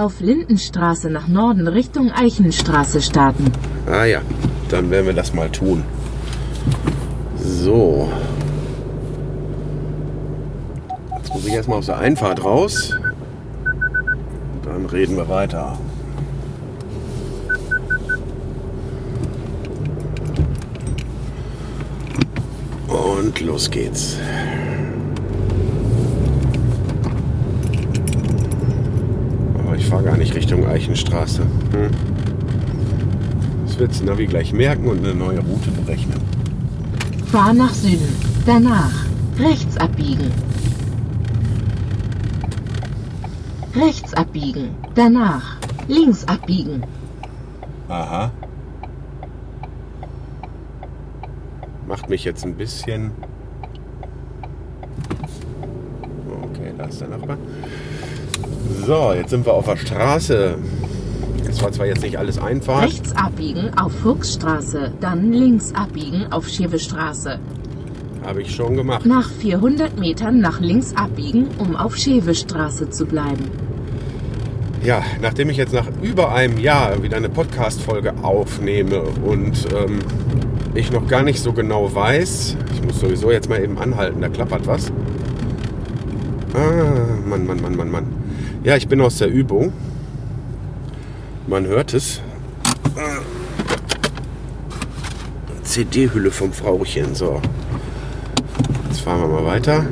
Auf Lindenstraße nach Norden Richtung Eichenstraße starten. Ah ja, dann werden wir das mal tun. So. Jetzt muss ich erstmal aus der Einfahrt raus. Dann reden wir weiter. Und los geht's. Aber ich fahre gar nicht Richtung Eichenstraße. Hm. Das wird das Navi gleich merken und eine neue Route berechnen. Fahr nach Süden. Danach rechts abbiegen. Rechts abbiegen. Danach links abbiegen. Aha. Macht mich jetzt ein bisschen. Okay, da ist der Nachbar. So, jetzt sind wir auf der Straße. Es war zwar jetzt nicht alles einfach. Rechts abbiegen auf Fuchsstraße. Dann links abbiegen auf Schewestraße. Habe ich schon gemacht. Nach 400 Metern nach links abbiegen, um auf Schewestraße zu bleiben. Ja, nachdem ich jetzt nach über einem Jahr wieder eine Podcast-Folge aufnehme und ähm, ich noch gar nicht so genau weiß, ich muss sowieso jetzt mal eben anhalten, da klappert was. Ah, Mann, Mann, Mann, Mann, Mann. Ja, ich bin aus der Übung. Man hört es. CD-Hülle vom Frauchen. So. Jetzt fahren wir mal weiter.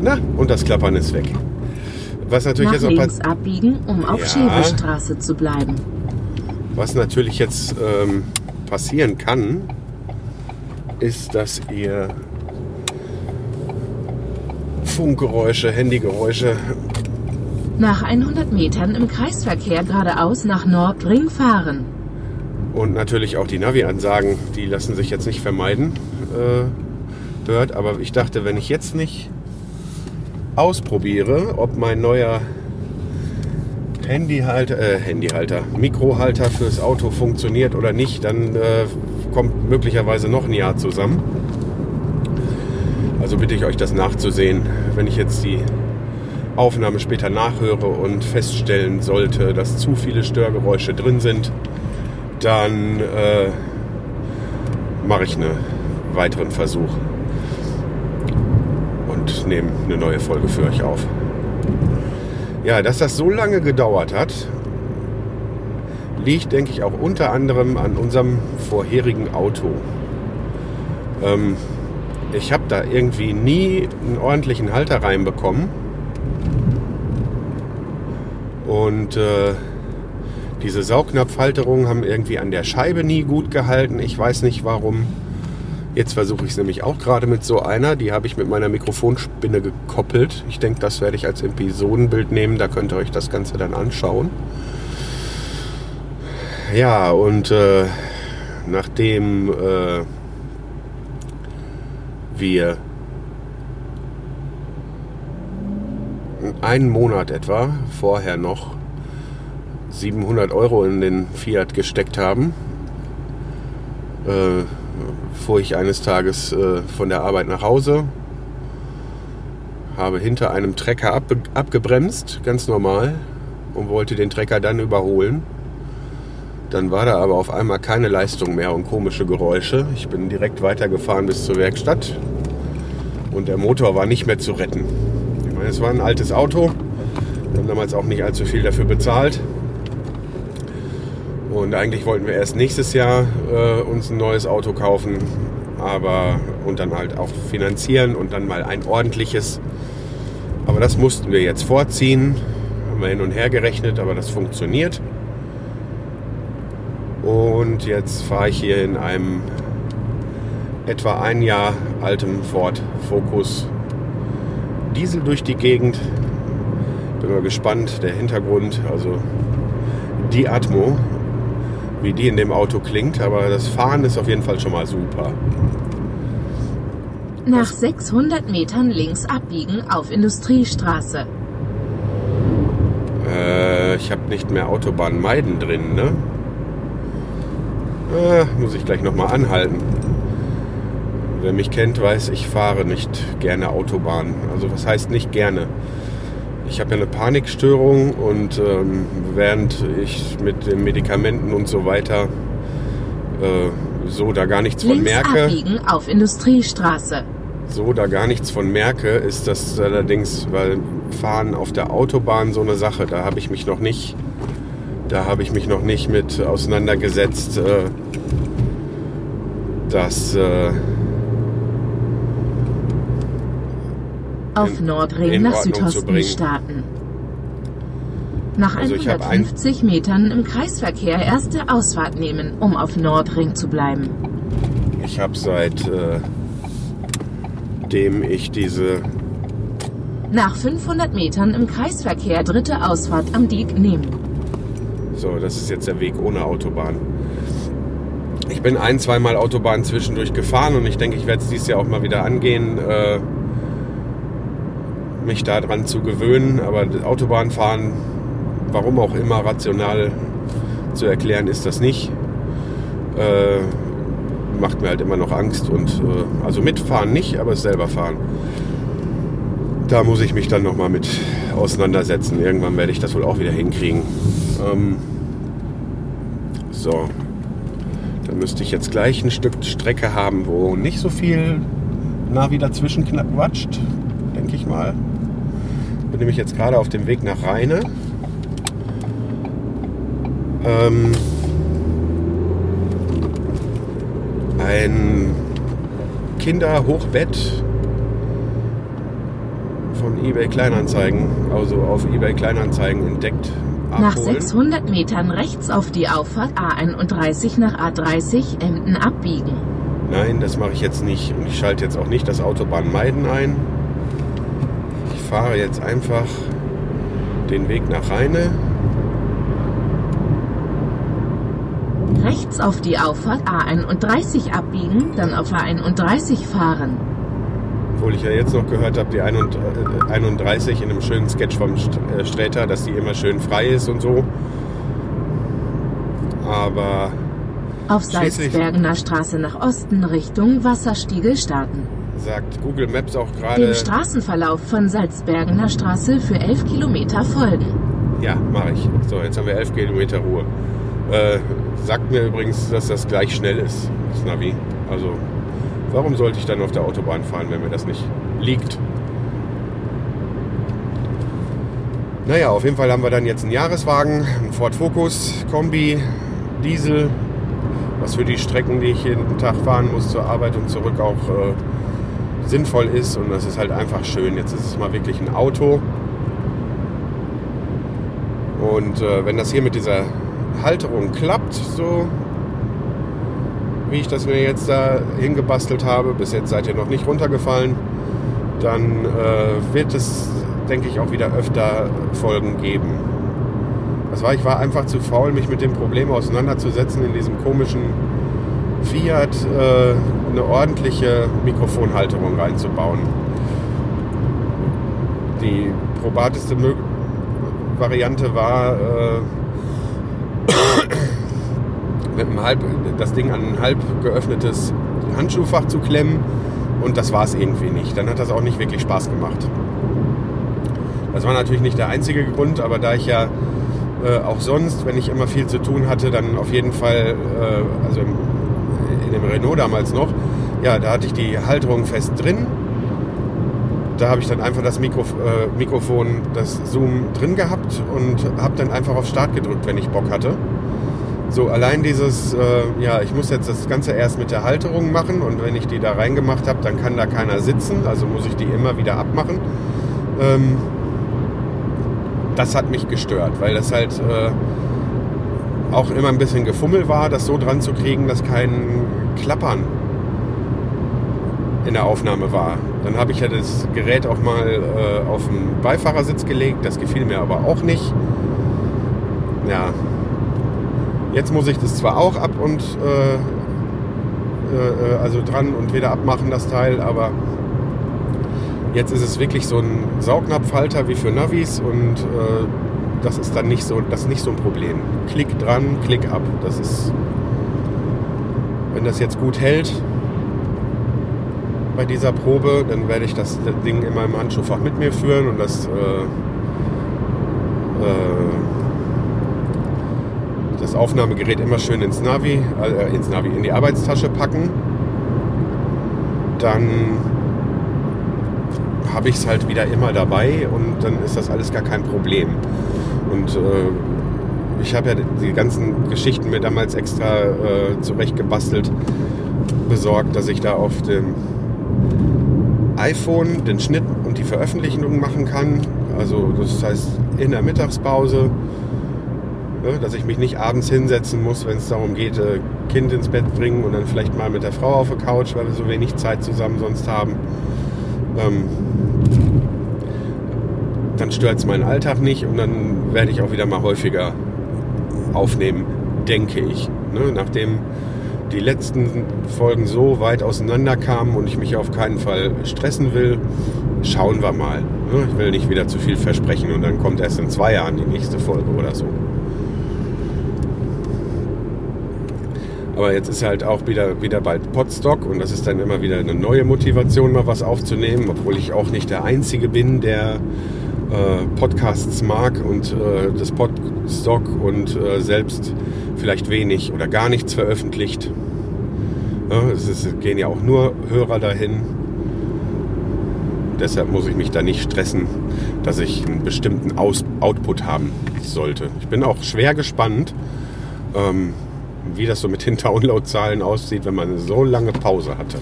Na, und das Klappern ist weg. Was natürlich Nach jetzt noch links abbiegen, um auf Ja. Schewestraße zu bleiben. Was natürlich jetzt ähm, passieren kann, ist, dass ihr Funkgeräusche, Handygeräusche, Nach 100 Metern im Kreisverkehr geradeaus nach Nordring fahren. und natürlich auch die Navi-Ansagen, die lassen sich jetzt nicht vermeiden äh, dort. Aber ich dachte, wenn ich jetzt nicht ausprobiere, ob mein neuer Handyhalter, äh, Handyhalter, Mikrohalter fürs Auto funktioniert oder nicht, dann äh, kommt möglicherweise noch ein Jahr zusammen. Also bitte ich euch, das nachzusehen. Wenn ich jetzt die Aufnahme später nachhöre und feststellen sollte, dass zu viele Störgeräusche drin sind, dann äh, mache ich einen weiteren Versuch und nehme eine neue Folge für euch auf. Ja, dass das so lange gedauert hat, liegt, denke ich, auch unter anderem an unserem vorherigen Auto. Ähm, ich habe da irgendwie nie einen ordentlichen Halter reinbekommen. Und äh, diese Saugnapfhalterungen haben irgendwie an der Scheibe nie gut gehalten. Ich weiß nicht warum. Jetzt versuche ich es nämlich auch gerade mit so einer. Die habe ich mit meiner Mikrofonspinne gekoppelt. Ich denke, das werde ich als Episodenbild nehmen. Da könnt ihr euch das Ganze dann anschauen. Ja, und äh, nachdem äh, wir einen Monat etwa vorher noch 700 Euro in den Fiat gesteckt haben, äh, fuhr ich eines Tages äh, von der Arbeit nach Hause, habe hinter einem Trecker ab, abgebremst, ganz normal, und wollte den Trecker dann überholen. Dann war da aber auf einmal keine Leistung mehr und komische Geräusche. Ich bin direkt weitergefahren bis zur Werkstatt und der Motor war nicht mehr zu retten. Ich meine, es war ein altes Auto. Wir haben damals auch nicht allzu viel dafür bezahlt. Und eigentlich wollten wir erst nächstes Jahr äh, uns ein neues Auto kaufen, aber und dann halt auch finanzieren und dann mal ein ordentliches. Aber das mussten wir jetzt vorziehen. Haben wir hin und her gerechnet, aber das funktioniert. Und jetzt fahre ich hier in einem etwa ein Jahr altem Ford Focus Diesel durch die Gegend. Bin mal gespannt, der Hintergrund, also die Atmo, wie die in dem Auto klingt, aber das Fahren ist auf jeden Fall schon mal super. Nach 600 Metern links abbiegen auf Industriestraße. Äh, ich habe nicht mehr Autobahn meiden drin, ne? Äh, muss ich gleich nochmal anhalten. Wer mich kennt, weiß, ich fahre nicht gerne Autobahn. Also was heißt nicht gerne? Ich habe ja eine Panikstörung und ähm, während ich mit den Medikamenten und so weiter äh, so da gar nichts von Links merke, abbiegen auf Industriestraße. so da gar nichts von merke, ist das allerdings, weil Fahren auf der Autobahn so eine Sache, da habe ich mich noch nicht, da habe ich mich noch nicht mit auseinandergesetzt, äh, dass äh, Auf in- Nordring in nach Südosten starten. Nach Also ich hab ein- 150 Metern im Kreisverkehr erste Ausfahrt nehmen, um auf Nordring zu bleiben. ich habe seit äh, dem ich diese Nach 500 Metern im Kreisverkehr dritte Ausfahrt am Diek nehmen. So, das ist jetzt der Weg ohne Autobahn. Ich bin ein, zweimal Autobahn zwischendurch gefahren und ich denke, ich werde es dieses Jahr auch mal wieder angehen, äh, mich daran zu gewöhnen. Aber Autobahnfahren, warum auch immer rational zu erklären, ist das nicht. Äh, macht mir halt immer noch Angst und äh, also mitfahren nicht, aber selber fahren. Da muss ich mich dann nochmal mit auseinandersetzen. Irgendwann werde ich das wohl auch wieder hinkriegen. Ähm, so. Dann müsste ich jetzt gleich ein Stück Strecke haben, wo nicht so viel Navi dazwischen quatscht, denke ich mal. Bin nämlich jetzt gerade auf dem Weg nach Rheine. Ähm, ein Kinderhochbett von eBay Kleinanzeigen, also auf eBay Kleinanzeigen entdeckt. Nach abholen. 600 Metern rechts auf die Auffahrt A31 nach A30 Emden abbiegen. Nein, das mache ich jetzt nicht. Und ich schalte jetzt auch nicht das Autobahn Meiden ein. Ich fahre jetzt einfach den Weg nach Rheine. Rechts auf die Auffahrt A31 abbiegen, dann auf A31 fahren. Obwohl ich ja jetzt noch gehört habe, die 31 in einem schönen Sketch vom äh, Sträter, dass die immer schön frei ist und so. Aber Auf Salzbergener Straße nach Osten Richtung Wasserstiegel starten. sagt Google Maps auch Dem gerade. Straßenverlauf von Salzbergener Straße für 11 Kilometer folgen. Ja, mache ich. So, jetzt haben wir 11 Kilometer Ruhe. Äh, sagt mir übrigens, dass das gleich schnell ist, das Navi. Also, warum sollte ich dann auf der Autobahn fahren, wenn mir das nicht liegt? Naja, auf jeden Fall haben wir dann jetzt einen Jahreswagen, einen Ford Focus, Kombi, Diesel, was für die Strecken, die ich jeden Tag fahren muss zur Arbeit und zurück auch äh, sinnvoll ist. Und das ist halt einfach schön. Jetzt ist es mal wirklich ein Auto. Und äh, wenn das hier mit dieser Halterung klappt, so wie ich das mir jetzt da hingebastelt habe, bis jetzt seid ihr noch nicht runtergefallen, dann äh, wird es, denke ich, auch wieder öfter Folgen geben. Das war, ich war einfach zu faul, mich mit dem Problem auseinanderzusetzen, in diesem komischen Fiat äh, eine ordentliche Mikrofonhalterung reinzubauen. Die probateste Mö Variante war, äh, mit einem halb, das Ding an ein halb geöffnetes Handschuhfach zu klemmen und das war es irgendwie nicht. Dann hat das auch nicht wirklich Spaß gemacht. Das war natürlich nicht der einzige Grund, aber da ich ja äh, auch sonst, wenn ich immer viel zu tun hatte, dann auf jeden Fall, äh, also im, in dem Renault damals noch, ja, da hatte ich die Halterung fest drin. Da habe ich dann einfach das Mikrof äh, Mikrofon, das Zoom drin gehabt und habe dann einfach auf Start gedrückt, wenn ich Bock hatte. So, allein dieses, äh, ja, ich muss jetzt das Ganze erst mit der Halterung machen und wenn ich die da reingemacht habe, dann kann da keiner sitzen, also muss ich die immer wieder abmachen. Ähm, das hat mich gestört, weil das halt äh, auch immer ein bisschen Gefummel war, das so dran zu kriegen, dass kein Klappern in der Aufnahme war. Dann habe ich ja das Gerät auch mal äh, auf den Beifahrersitz gelegt. Das gefiel mir aber auch nicht. Ja. Jetzt muss ich das zwar auch ab und äh, äh, also dran und wieder abmachen, das Teil, aber jetzt ist es wirklich so ein Saugnapfhalter wie für Navis und äh, das ist dann nicht so, das ist nicht so ein Problem. Klick dran, Klick ab. Das ist, wenn das jetzt gut hält bei dieser Probe, dann werde ich das Ding in meinem Handschuhfach mit mir führen und das, äh, äh, Aufnahmegerät immer schön ins Navi, äh, ins Navi, in die Arbeitstasche packen. Dann habe ich es halt wieder immer dabei und dann ist das alles gar kein Problem. Und äh, ich habe ja die ganzen Geschichten mir damals extra äh, zurecht gebastelt, besorgt, dass ich da auf dem iPhone den Schnitt und die Veröffentlichung machen kann. Also das heißt in der Mittagspause, ne, dass ich mich nicht abends hinsetzen muss, wenn es darum geht, äh, Kind ins Bett bringen und dann vielleicht mal mit der Frau auf der Couch, weil wir so wenig Zeit zusammen sonst haben. Ähm, dann stört es meinen Alltag nicht und dann werde ich auch wieder mal häufiger aufnehmen, denke ich. Ne? Nachdem die letzten Folgen so weit auseinander kamen und ich mich auf keinen Fall stressen will, schauen wir mal. Ne? Ich will nicht wieder zu viel versprechen und dann kommt erst in zwei Jahren die nächste Folge oder so. Aber jetzt ist halt auch wieder, wieder bald Podstock und das ist dann immer wieder eine neue Motivation, mal was aufzunehmen, obwohl ich auch nicht der Einzige bin, der äh, Podcasts mag und äh, das Podstock und äh, selbst vielleicht wenig oder gar nichts veröffentlicht. Ja, es ist, gehen ja auch nur Hörer dahin. Deshalb muss ich mich da nicht stressen, dass ich einen bestimmten Aus Output haben sollte. Ich bin auch schwer gespannt, ähm, wie das so mit den Downloadzahlen aussieht, wenn man so lange Pause hatte.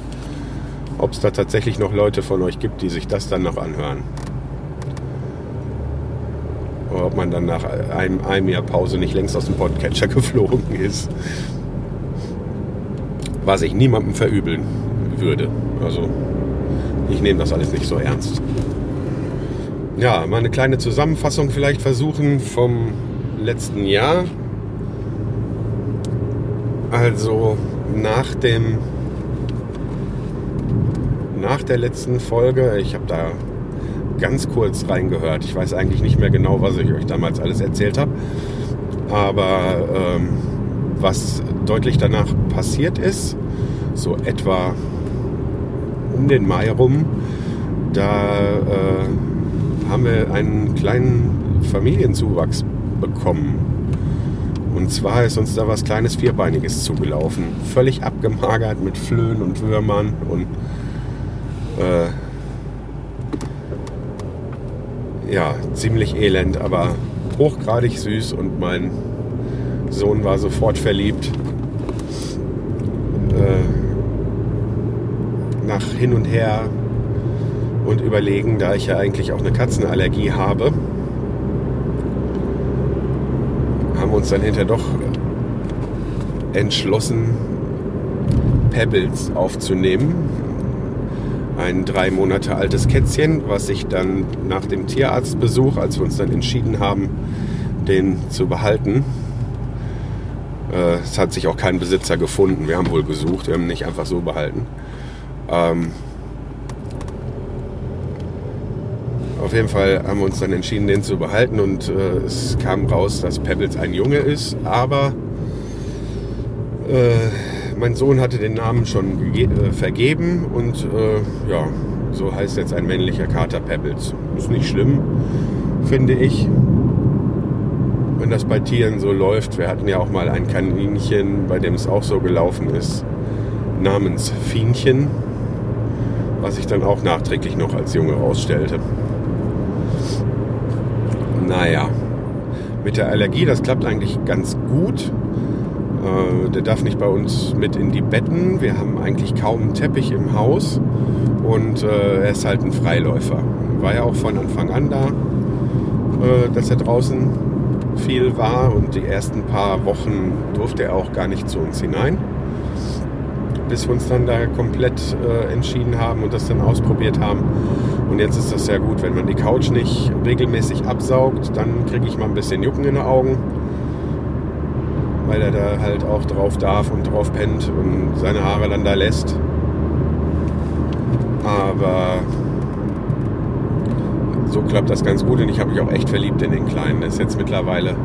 Ob es da tatsächlich noch Leute von euch gibt, die sich das dann noch anhören oder ob man dann nach einem, einem Jahr Pause nicht längst aus dem Podcatcher geflogen ist. Was ich niemandem verübeln würde. Also ich nehme das alles nicht so ernst. Ja, mal eine kleine Zusammenfassung vielleicht versuchen vom letzten Jahr. Also nach dem nach der letzten Folge, ich habe da ganz kurz reingehört. Ich weiß eigentlich nicht mehr genau, was ich euch damals alles erzählt habe. Aber ähm, was deutlich danach passiert ist, so etwa um den Mai rum, da äh, haben wir einen kleinen Familienzuwachs bekommen. Und zwar ist uns da was kleines Vierbeiniges zugelaufen. Völlig abgemagert mit Flöhen und Würmern und äh, ja, ziemlich elend, aber hochgradig süß und mein Sohn war sofort verliebt. Äh, nach hin und her und überlegen, da ich ja eigentlich auch eine Katzenallergie habe, haben uns dann hinterher doch entschlossen, Pebbles aufzunehmen ein drei Monate altes Kätzchen, was sich dann nach dem Tierarztbesuch, als wir uns dann entschieden haben, den zu behalten, äh, es hat sich auch kein Besitzer gefunden. Wir haben wohl gesucht, wir haben ihn nicht einfach so behalten. Ähm, auf jeden Fall haben wir uns dann entschieden, den zu behalten und äh, es kam raus, dass Pebbles ein Junge ist, aber äh, mein Sohn hatte den Namen schon äh, vergeben und äh, ja, so heißt jetzt ein männlicher Kater Pebbles. Ist nicht schlimm, finde ich. Wenn das bei Tieren so läuft, wir hatten ja auch mal ein Kaninchen, bei dem es auch so gelaufen ist, namens Fienchen, was ich dann auch nachträglich noch als Junge rausstellte. Naja, mit der Allergie, das klappt eigentlich ganz gut. Äh, der darf nicht bei uns mit in die Betten. Wir haben eigentlich kaum einen Teppich im Haus und äh, er ist halt ein Freiläufer. War ja auch von Anfang an da, äh, dass er draußen viel war und die ersten paar Wochen durfte er auch gar nicht zu uns hinein. Bis wir uns dann da komplett äh, entschieden haben und das dann ausprobiert haben. Und jetzt ist das sehr gut. Wenn man die Couch nicht regelmäßig absaugt, dann kriege ich mal ein bisschen Jucken in den Augen, weil er da halt auch drauf darf und drauf pennt und seine Haare dann da lässt. Aber so klappt das ganz gut und ich habe mich auch echt verliebt in den Kleinen. Der ist jetzt mittlerweile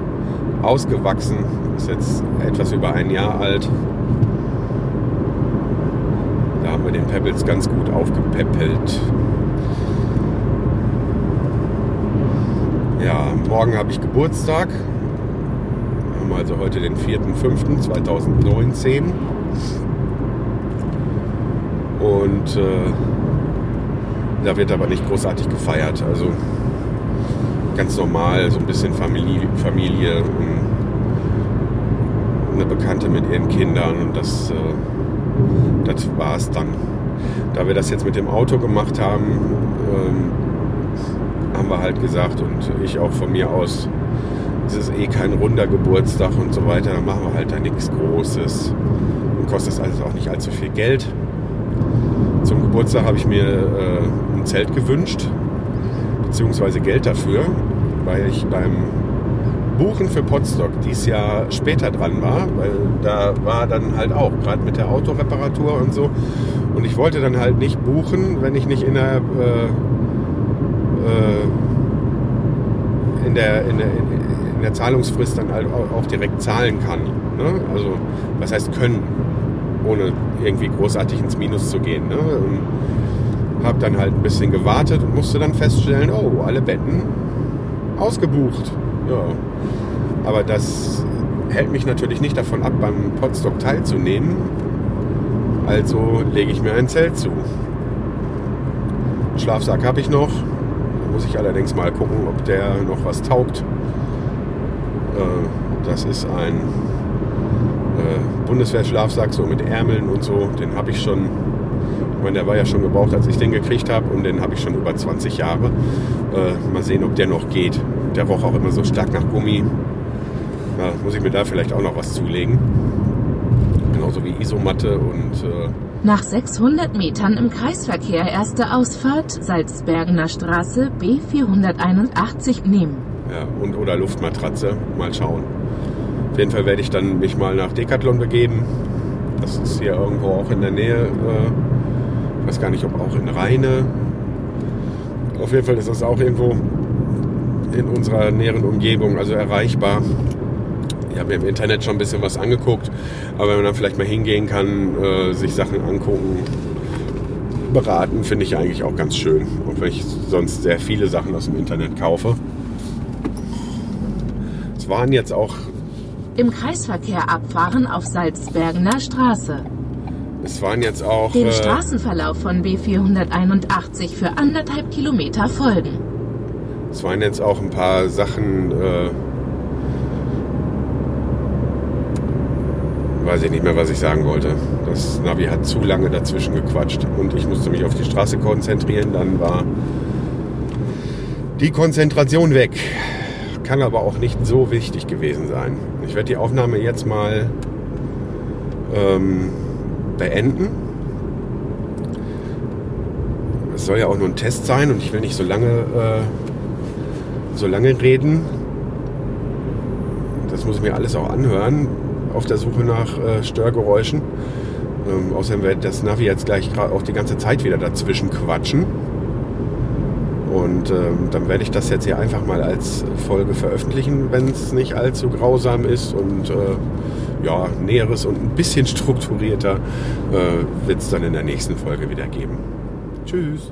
ausgewachsen, ist jetzt etwas über ein Jahr alt. Wir den Pebbles ganz gut aufgepäppelt. Ja, morgen habe ich Geburtstag. Wir haben also heute den 4.5.2019. Und äh, da wird aber nicht großartig gefeiert. Also ganz normal, so ein bisschen Familie, Familie eine Bekannte mit ihren Kindern und das, äh, das war es dann. Da wir das jetzt mit dem Auto gemacht haben, ähm, haben wir halt gesagt und ich auch von mir aus, es ist eh kein runder Geburtstag und so weiter, dann machen wir halt da nichts Großes und kostet also auch nicht allzu viel Geld. Zum Geburtstag habe ich mir äh, ein Zelt gewünscht, beziehungsweise Geld dafür, weil ich beim Buchen für Potsdok dieses Jahr später dran war, weil da war dann halt auch, gerade mit der Autoreparatur und so. Und ich wollte dann halt nicht buchen, wenn ich nicht in der, äh, äh, in der, in der, in der Zahlungsfrist dann halt auch direkt zahlen kann. Ne? Also, was heißt können? ohne irgendwie großartig ins Minus zu gehen. Ne? Hab dann halt ein bisschen gewartet und musste dann feststellen, oh, alle Betten ausgebucht. Ja. Aber das hält mich natürlich nicht davon ab, beim Podstock teilzunehmen. Also lege ich mir ein Zelt zu. Schlafsack habe ich noch. Da muss ich allerdings mal gucken, ob der noch was taugt. Äh, das ist ein äh, Bundeswehrschlafsack so mit Ärmeln und so. Den habe ich schon, ich meine, der war ja schon gebraucht, als ich den gekriegt habe und den habe ich schon über 20 Jahre. Äh, mal sehen, ob der noch geht. Der roch auch immer so stark nach Gummi. Ja, muss ich mir da vielleicht auch noch was zulegen. Genauso wie Isomatte und... Äh, nach 600 Metern im Kreisverkehr erste Ausfahrt Salzbergener Straße B481 nehmen. Ja, und oder Luftmatratze. Mal schauen jeden Fall werde ich dann mich mal nach Decathlon begeben. Das ist hier irgendwo auch in der Nähe. Äh, ich weiß gar nicht, ob auch in Rheine. Auf jeden Fall ist das auch irgendwo in unserer näheren Umgebung, also erreichbar. Ich habe mir im Internet schon ein bisschen was angeguckt, aber wenn man dann vielleicht mal hingehen kann, äh, sich Sachen angucken, beraten, finde ich eigentlich auch ganz schön. Und wenn ich sonst sehr viele Sachen aus dem Internet kaufe. Es waren jetzt auch im Kreisverkehr abfahren auf Salzbergener Straße. Es waren jetzt auch. Den äh, Straßenverlauf von B481 für anderthalb Kilometer folgen. Es waren jetzt auch ein paar Sachen. Äh, weiß ich nicht mehr, was ich sagen wollte. Das Navi hat zu lange dazwischen gequatscht und ich musste mich auf die Straße konzentrieren. Dann war die Konzentration weg kann aber auch nicht so wichtig gewesen sein. Ich werde die Aufnahme jetzt mal ähm, beenden. Es soll ja auch nur ein Test sein und ich will nicht so lange, äh, so lange reden. Das muss ich mir alles auch anhören auf der Suche nach äh, Störgeräuschen. Ähm, außerdem wird das Navi jetzt gleich auch die ganze Zeit wieder dazwischen quatschen. Und ähm, dann werde ich das jetzt hier einfach mal als Folge veröffentlichen, wenn es nicht allzu grausam ist. Und äh, ja, Näheres und ein bisschen strukturierter äh, wird es dann in der nächsten Folge wieder geben. Tschüss.